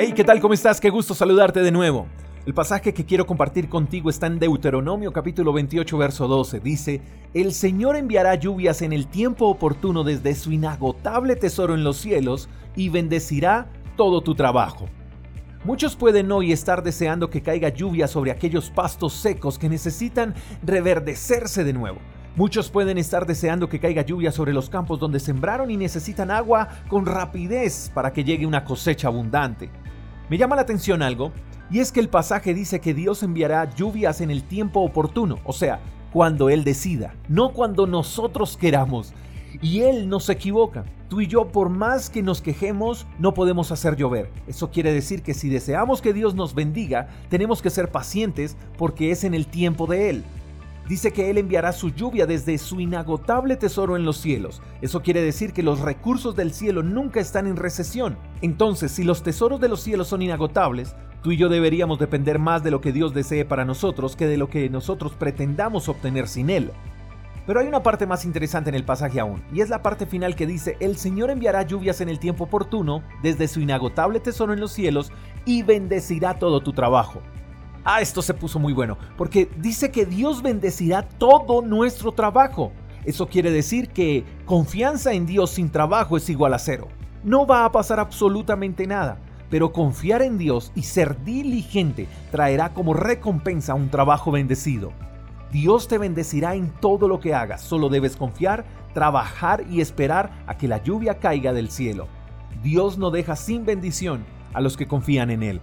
Hey, ¿qué tal? ¿Cómo estás? Qué gusto saludarte de nuevo. El pasaje que quiero compartir contigo está en Deuteronomio capítulo 28 verso 12. Dice, El Señor enviará lluvias en el tiempo oportuno desde su inagotable tesoro en los cielos y bendecirá todo tu trabajo. Muchos pueden hoy estar deseando que caiga lluvia sobre aquellos pastos secos que necesitan reverdecerse de nuevo. Muchos pueden estar deseando que caiga lluvia sobre los campos donde sembraron y necesitan agua con rapidez para que llegue una cosecha abundante. Me llama la atención algo, y es que el pasaje dice que Dios enviará lluvias en el tiempo oportuno, o sea, cuando Él decida, no cuando nosotros queramos. Y Él no se equivoca. Tú y yo, por más que nos quejemos, no podemos hacer llover. Eso quiere decir que si deseamos que Dios nos bendiga, tenemos que ser pacientes porque es en el tiempo de Él. Dice que Él enviará su lluvia desde su inagotable tesoro en los cielos. Eso quiere decir que los recursos del cielo nunca están en recesión. Entonces, si los tesoros de los cielos son inagotables, tú y yo deberíamos depender más de lo que Dios desee para nosotros que de lo que nosotros pretendamos obtener sin Él. Pero hay una parte más interesante en el pasaje aún, y es la parte final que dice, el Señor enviará lluvias en el tiempo oportuno, desde su inagotable tesoro en los cielos, y bendecirá todo tu trabajo. Ah, esto se puso muy bueno, porque dice que Dios bendecirá todo nuestro trabajo. Eso quiere decir que confianza en Dios sin trabajo es igual a cero. No va a pasar absolutamente nada, pero confiar en Dios y ser diligente traerá como recompensa un trabajo bendecido. Dios te bendecirá en todo lo que hagas, solo debes confiar, trabajar y esperar a que la lluvia caiga del cielo. Dios no deja sin bendición a los que confían en Él.